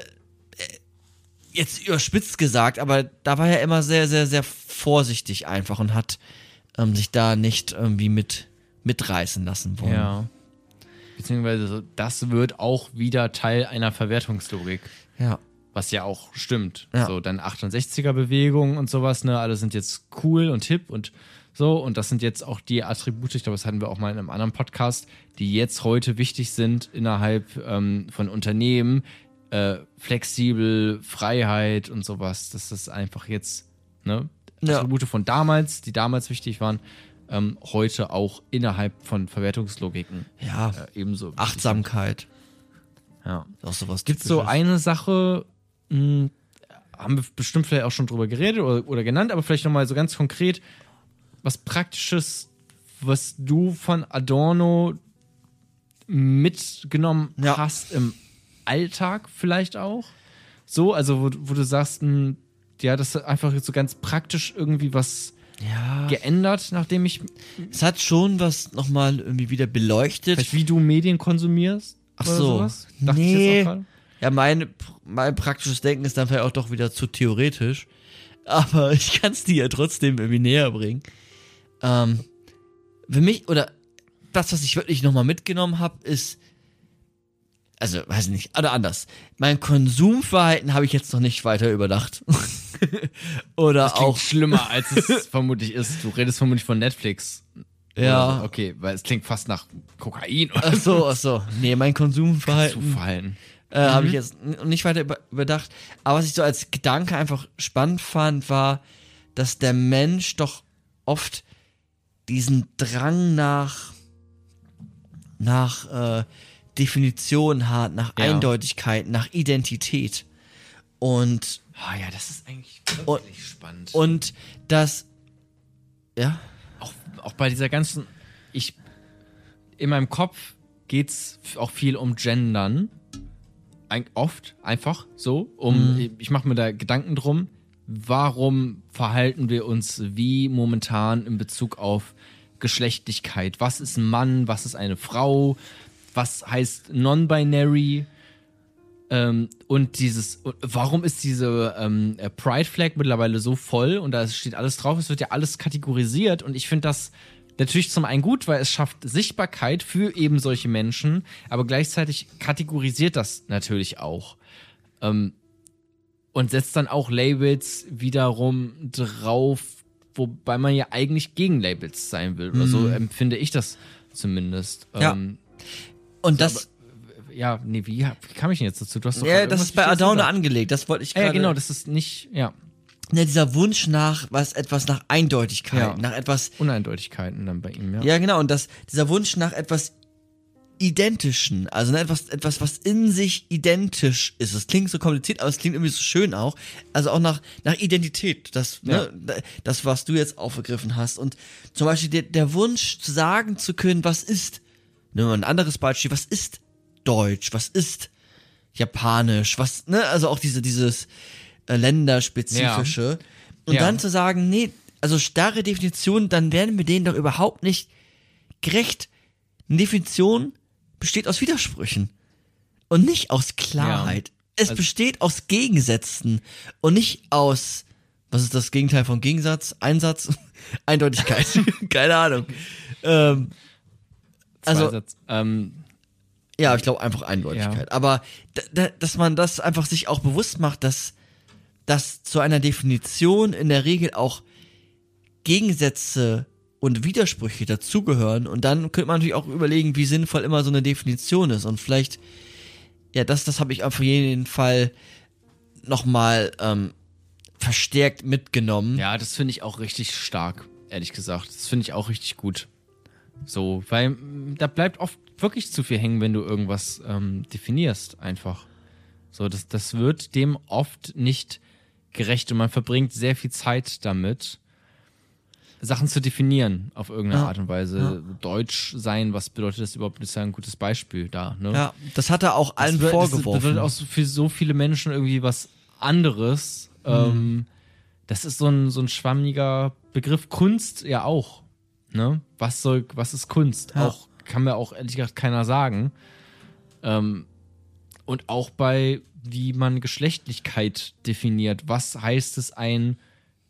jetzt überspitzt gesagt, aber da war er immer sehr, sehr, sehr vorsichtig einfach und hat ähm, sich da nicht irgendwie mit mitreißen lassen wollen. Ja. Beziehungsweise das wird auch wieder Teil einer Verwertungslogik. Ja. Was ja auch stimmt. Ja. So, dann 68er-Bewegung und sowas, ne? Alle sind jetzt cool und hip und so. Und das sind jetzt auch die Attribute, ich glaube, das hatten wir auch mal in einem anderen Podcast, die jetzt heute wichtig sind innerhalb ähm, von Unternehmen. Äh, flexibel, Freiheit und sowas. Das ist einfach jetzt, ne? Ja. Attribute von damals, die damals wichtig waren, ähm, heute auch innerhalb von Verwertungslogiken Ja. äh, ebenso. Achtsamkeit. Ja. Auch sowas Gibt es so eine Sache, mh, haben wir bestimmt vielleicht auch schon drüber geredet oder, oder genannt, aber vielleicht nochmal so ganz konkret, was Praktisches, was du von Adorno mitgenommen Ja. hast im Alltag vielleicht auch? So, also wo, wo du sagst, mh, ja, das ist einfach so ganz praktisch irgendwie was Ja. geändert, nachdem ich, Es hat schon was nochmal irgendwie wieder beleuchtet. vielleicht wie du Medien konsumierst? Ach oder so. Sowas? Dachte ich Nee. Ja, mein, mein praktisches Denken ist dann vielleicht auch doch wieder zu theoretisch. Aber ich kann es dir ja trotzdem irgendwie näher bringen. Ähm, für mich, oder das, was ich wirklich nochmal mitgenommen habe, ist, also, weiß ich nicht, oder anders. Mein Konsumverhalten habe ich jetzt noch nicht weiter überdacht. oder Das auch, schlimmer, als es vermutlich ist. Du redest vermutlich von Netflix. Ja. Oder. Okay, weil es klingt fast nach Kokain oder ach so, ach so. Nee, mein Konsumverhalten. Zufallen. Äh, Habe ich jetzt nicht weiter über, überdacht. Aber was ich so als Gedanke einfach spannend fand, war, dass der Mensch doch oft diesen Drang nach, nach äh, Definition hat, nach Ja. Eindeutigkeit, nach Identität. Und, Ah ja, das ist eigentlich Und- wirklich spannend. und das, ja, auch, auch bei dieser ganzen, ich, in meinem Kopf geht's auch viel um Gendern. Oft einfach so. Um, Ich mache mir da Gedanken drum, warum verhalten wir uns wie momentan in Bezug auf Geschlechtlichkeit? Was ist ein Mann? Was ist eine Frau? Was heißt non-binary? Ähm, und dieses, warum ist diese ähm, äh, Pride Flag mittlerweile so voll und da steht alles drauf, es wird ja alles kategorisiert und ich finde das natürlich zum einen gut, weil es schafft Sichtbarkeit für eben solche Menschen, aber gleichzeitig kategorisiert das natürlich auch. Ähm, und setzt dann auch Labels wiederum drauf, wobei man ja eigentlich gegen Labels sein will. Oder so empfinde ich das zumindest. Ja. Ähm, Und das, aber, ja, nee, wie, wie kam ich denn jetzt dazu? Du hast doch ja, das ist bei Adorno angelegt. Das wollte ich gerade. ja, genau, das ist nicht, ja, Ja, dieser Wunsch nach was, etwas nach Eindeutigkeit, Ja. nach etwas Uneindeutigkeiten dann bei ihm, ja. Ja, genau. Und das, dieser Wunsch nach etwas Identischen, also ne, etwas, etwas, was in sich identisch ist. Es klingt so kompliziert, aber es klingt irgendwie so schön auch. Also auch nach, nach Identität, das, ne, das, was du jetzt aufgegriffen hast. Und zum Beispiel der, der Wunsch, zu sagen zu können, was ist, nehmen wir ein anderes Beispiel, was ist Deutsch, was ist Japanisch, was, ne, also auch diese, dieses äh, länderspezifische. Und Ja. dann zu sagen, nee, also starre Definition, dann werden wir denen doch überhaupt nicht gerecht. Eine Definition besteht aus Widersprüchen und nicht aus Klarheit. Es Also- besteht aus Gegensätzen und nicht aus, was ist das Gegenteil von Gegensatz? Einsatz? Eindeutigkeit. Keine Ahnung. Ähm, also, ähm, ja, ich glaube einfach Eindeutigkeit. Aber da, da, dass man das einfach sich auch bewusst macht, dass, dass zu einer Definition in der Regel auch Gegensätze und Widersprüche dazugehören. Und dann könnte man natürlich auch überlegen, wie sinnvoll immer so eine Definition ist. Und vielleicht, ja, das, das habe ich auf jeden Fall nochmal ähm, verstärkt mitgenommen. ja, das finde ich auch richtig stark, ehrlich gesagt. Das finde ich auch richtig gut. So, weil da bleibt oft wirklich zu viel hängen, wenn du irgendwas ähm, definierst, einfach. So, das, das wird dem oft nicht gerecht und man verbringt sehr viel Zeit damit, Sachen zu definieren auf irgendeine Ja, Art und Weise. Deutsch sein, was bedeutet das überhaupt? Das ist ja ein gutes Beispiel da. Ne? Ja, das hat er auch allen das wird- vorgeworfen. Das bedeutet auch für so viele Menschen irgendwie was anderes. Mhm. Ähm, das ist so ein, so ein schwammiger Begriff. Kunst ja auch. Ne? Was soll, was ist Kunst? Ja. Auch, kann mir auch ehrlich gesagt keiner sagen. Ähm, und auch bei, wie man Geschlechtlichkeit definiert. Was heißt es, ein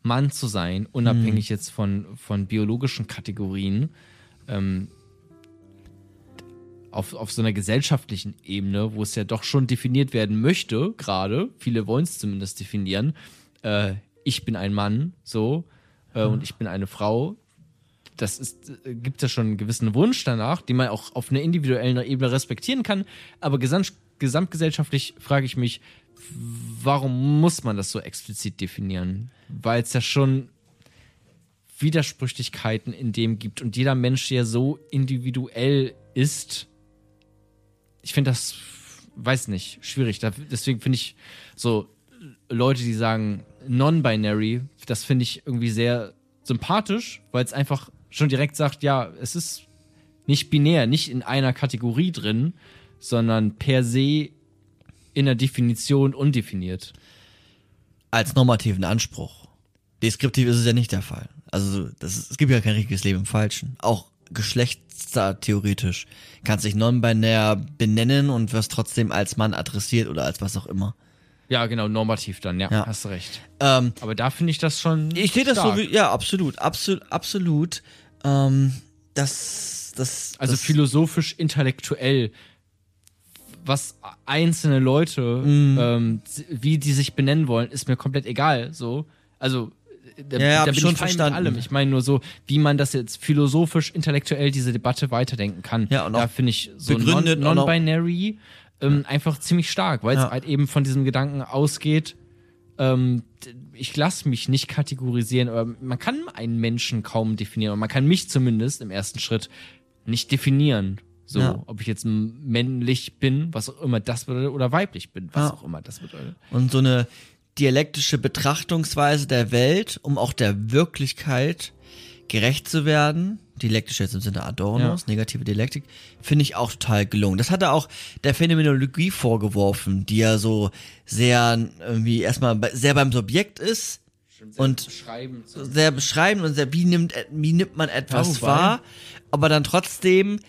Mann zu sein, unabhängig Mhm. jetzt von, von biologischen Kategorien? Ähm, auf, auf so einer gesellschaftlichen Ebene, wo es ja doch schon definiert werden möchte, gerade, viele wollen es zumindest definieren, äh, ich bin ein Mann, so, äh, und ich bin eine Frau. Das ist, äh, gibt ja schon einen gewissen Wunsch danach, den man auch auf einer individuellen Ebene respektieren kann. Aber gesamt, gesamtgesellschaftlich frage ich mich, warum muss man das so explizit definieren? Weil es ja schon Widersprüchlichkeiten in dem gibt und jeder Mensch ja so individuell ist. Ich finde das, weiß nicht, schwierig. Deswegen finde ich so Leute, die sagen non-binary, das finde ich irgendwie sehr sympathisch, weil es einfach schon direkt sagt, ja, es ist nicht binär, nicht in einer Kategorie drin, sondern per se in der Definition undefiniert. als normativen Anspruch. Deskriptiv ist es ja nicht der Fall. Also das ist, es gibt ja kein richtiges Leben im Falschen. Auch geschlechtstheoretisch kannst dich non-binär benennen und wirst trotzdem als Mann adressiert oder als was auch immer. Ja, genau, normativ dann, ja, Ja. hast du recht. Ähm, Aber da finde ich das schon. ich sehe das so wie, ja, absolut, absolut, absolut. Ähm, das, das, Also das, philosophisch, intellektuell, was einzelne Leute, Mhm. ähm, wie die sich benennen wollen, ist mir komplett egal. So, also da, Ja, da ich bin schon ich verstanden. allem. Ich meine nur so, wie man das jetzt philosophisch, intellektuell diese Debatte weiterdenken kann. Ja, und da finde ich so begründet non- non-binary ähm, einfach ziemlich stark, weil es Ja. halt eben von diesem Gedanken ausgeht. Ähm, ich lasse mich nicht kategorisieren, oder man kann einen Menschen kaum definieren, oder man kann mich zumindest im ersten Schritt nicht definieren. So, Ja. ob ich jetzt männlich bin, was auch immer das bedeutet, oder weiblich bin, was Ja. auch immer das bedeutet. und so eine dialektische Betrachtungsweise der Welt, um auch der Wirklichkeit gerecht zu werden, dialektisch jetzt im Sinne Adornos, negative Dialektik, finde ich auch total gelungen. Das hat er auch der Phänomenologie vorgeworfen, die ja so sehr irgendwie erstmal sehr beim Subjekt ist und beschreiben. sehr beschreibend und sehr, wie nimmt, wie nimmt man etwas Ja, wahr, aber dann trotzdem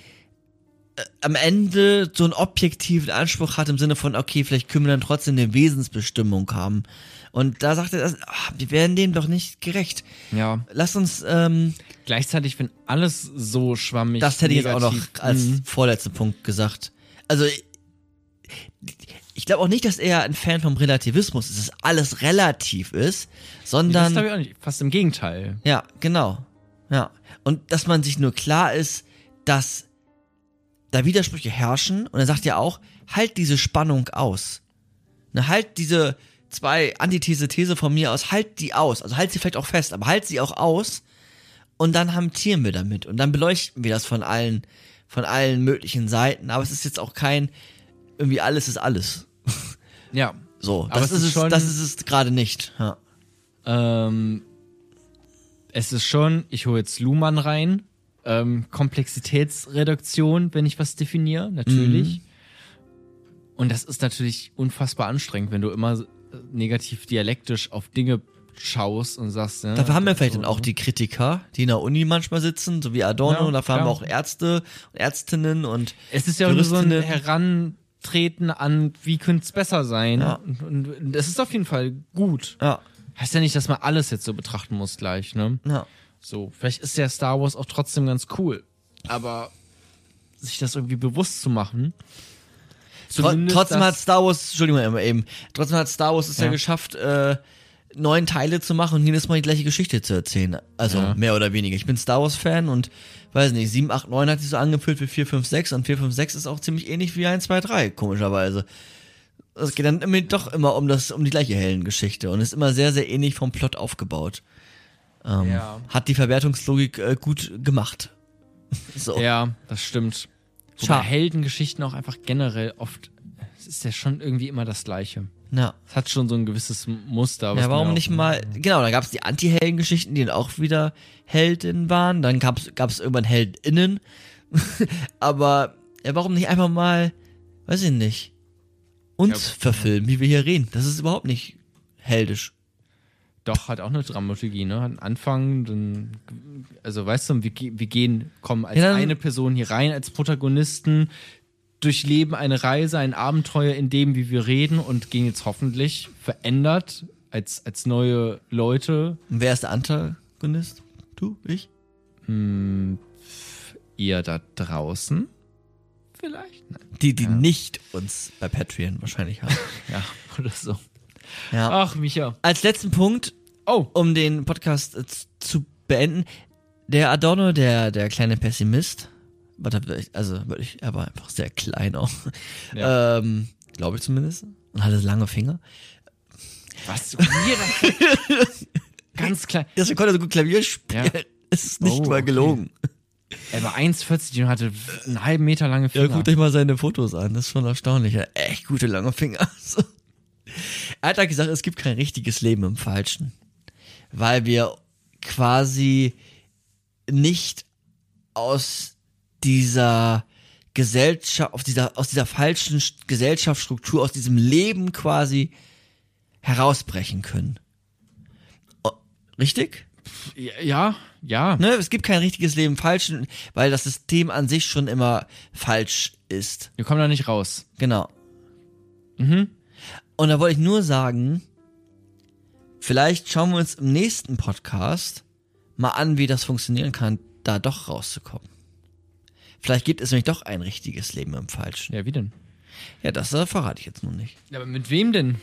am Ende so einen objektiven Anspruch hat im Sinne von, okay, vielleicht können wir dann trotzdem eine Wesensbestimmung haben. Und da sagt er, das, ah, wir werden dem doch nicht gerecht. Ja. Lass uns, ähm, Gleichzeitig, wenn alles so schwammig das hätte ich jetzt auch noch als Mhm. vorletzten Punkt gesagt. Also, ich, glaube auch nicht, dass er ein Fan vom Relativismus ist, dass alles relativ ist, Das sondern glaube ich auch nicht. Fast im Gegenteil. Ja, genau. Ja. Und dass man sich nur klar ist, dass da Widersprüche herrschen. Und er sagt ja auch, halt diese Spannung aus. Ne, halt diese zwei Antithese, These von mir aus, halt die aus. Also halt sie vielleicht auch fest, aber halt sie auch aus. Und dann hantieren wir damit. Und dann beleuchten wir das von allen, von allen möglichen Seiten. Aber es ist jetzt auch kein, irgendwie alles ist alles. Ja. So, das ist es, schon- das ist es gerade nicht. Ja. Ähm, es ist schon, ich hole jetzt Luhmann rein. Ähm, Komplexitätsreduktion, wenn ich was definiere, natürlich. Und das ist natürlich unfassbar anstrengend, wenn du immer äh, negativ dialektisch auf Dinge schaust und sagst, ja, Dafür haben wir vielleicht so, dann auch die Kritiker, die in der Uni manchmal sitzen, so wie Adorno, Ja, und dafür haben wir klar. auch Ärzte und Ärztinnen und Es ist ja auch nur so ein. Herantreten an, wie könnte es besser sein. Ja. Und, und das ist auf jeden Fall gut. ja, Heißt ja nicht, dass man alles jetzt so betrachten muss gleich, ne? ja. So, vielleicht ist ja Star Wars auch trotzdem ganz cool. Aber sich das irgendwie bewusst zu machen. Zumindest trotzdem hat Star Wars, Entschuldigung eben, trotzdem hat Star Wars es ja, Ja. geschafft, äh, neun Teile zu machen und jedes Mal die gleiche Geschichte zu erzählen. Also Ja. mehr oder weniger. Ich bin Star Wars Fan und weiß nicht, 7, 8, 9 hat sich so angefühlt wie 4, 5, 6 und 4, 5, 6 ist auch ziemlich ähnlich wie 1, 2, 3, komischerweise. Es geht dann immer, doch immer um das, um die gleiche Heldengeschichte und ist immer sehr, sehr ähnlich vom Plot aufgebaut. Ähm, Ja. Hat die Verwertungslogik äh, gut gemacht. so. Ja, das stimmt. Wobei. Heldengeschichten auch einfach generell oft, es ist ja schon irgendwie immer das Gleiche. Ja. Es hat schon so ein gewisses Muster. Ja, warum nicht mal, genau, da gab es die Anti-Helden-Geschichten, die dann auch wieder Heldinnen waren. Dann gab es irgendwann Heldinnen. Aber ja, warum nicht einfach mal, weiß ich nicht, uns Ja. verfilmen, wie wir hier reden? Das ist überhaupt nicht heldisch. Doch, hat auch eine Dramaturgie, ne? Hat einen Anfang, dann, also weißt du, wir, wir gehen, kommen als Ja, eine Person hier rein, als Protagonisten, durchleben eine Reise, ein Abenteuer in dem, wie wir reden und gehen jetzt hoffentlich verändert als, als neue Leute Und wer ist der Antagonist? Du? Ich? eher da draußen. Vielleicht? Nein. Die, die nicht uns bei Patreon wahrscheinlich haben. Ja, oder so. Ja. Ach, Micha. Als letzten Punkt, Oh, um den Podcast äh, zu beenden, der Adorno, der, der kleine Pessimist, also wirklich, er war einfach sehr klein auch, Ja. ähm, glaube ich zumindest, und hatte lange Finger. was? Ganz klein. Deswegen konnte er so gut Klavier spielen. Ja. Es ist nicht Oh, mal okay. gelogen. Er war 1,40 und hatte einen halben Meter lange Ja, Finger. guckt euch mal seine Fotos an, das ist schon erstaunlich. Er hat echt gute lange Finger. Er hat halt gesagt, es gibt kein richtiges Leben im Falschen. Weil wir quasi nicht aus dieser Gesellschaft, aus dieser, aus dieser falschen Sch- Gesellschaftsstruktur, aus diesem Leben quasi herausbrechen können. Richtig? Ja, ja. Ne, es gibt kein richtiges Leben im Falschen, weil das System an sich schon immer falsch ist. Wir kommen da nicht raus. Genau. Mhm. Und da wollte ich nur sagen, vielleicht schauen wir uns im nächsten Podcast mal an, wie das funktionieren kann, da doch rauszukommen. Vielleicht gibt es nämlich doch ein richtiges Leben im Falschen. Ja, wie denn? Ja, das äh, verrate ich jetzt noch nicht. Ja, aber mit wem denn?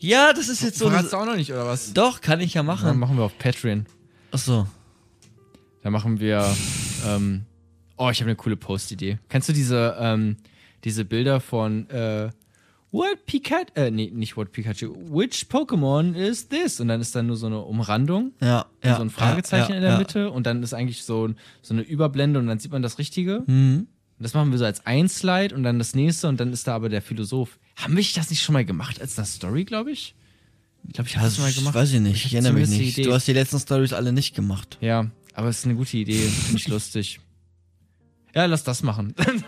Ja, das ist jetzt so. Verratst du auch noch nicht, oder was? Doch, kann ich ja Dann machen. machen wir auf Patreon. Ach so. Da machen wir. Ähm, oh, ich habe eine coole Post-Idee. Kennst du diese, ähm, diese Bilder von äh, What Pikachu? Äh, nee, nicht What Pikachu. Which Pokémon is this? Und dann ist da nur so eine Umrandung. Ja, ja. so ein Fragezeichen ja, in der ja. Mitte und dann ist eigentlich so, so eine Überblende und dann sieht man das Richtige. Mhm. Das machen wir so als ein Slide und dann das nächste und dann ist da aber der Philosoph. Haben wir das nicht schon mal gemacht als eine Story, glaube ich? Ich glaube, ich habe das Also, mal ich gemacht. weiß ich nicht, ich erinnere mich nicht. Du hast die letzten Stories alle nicht gemacht. Ja, aber es ist eine gute Idee. Finde ich lustig. Ja, lass das machen. Dann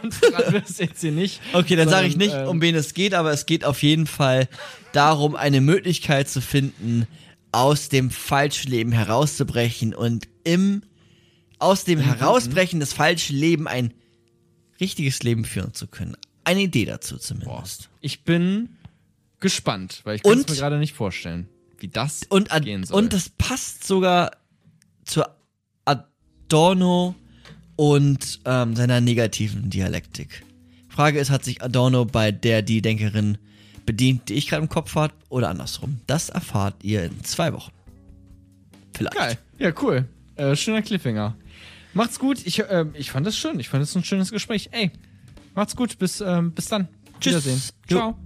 jetzt hier nicht. Okay, dann sage ich nicht, ähm, um wen es geht, aber es geht auf jeden Fall darum, eine Möglichkeit zu finden, aus dem Falschleben herauszubrechen und im aus dem Herausbrechen des falschen Leben ein richtiges Leben führen zu können. Eine Idee dazu zumindest. Ich bin gespannt, weil ich kann es mir gerade nicht vorstellen, wie das Und, gehen soll. und das passt sogar zu Adorno und ähm, seiner negativen Dialektik. Frage ist, hat sich Adorno bei der die Denkerin bedient, die ich gerade im Kopf habe, oder andersrum? Das erfahrt ihr in zwei Wochen. Vielleicht. Geil. Ja, cool. Äh, schöner Cliffhanger. Macht's gut. Ich, ähm, ich fand das schön. Ich fand es ein schönes Gespräch. Ey, macht's gut. Bis, ähm, bis dann. Tschüss. Wiedersehen. Ciao.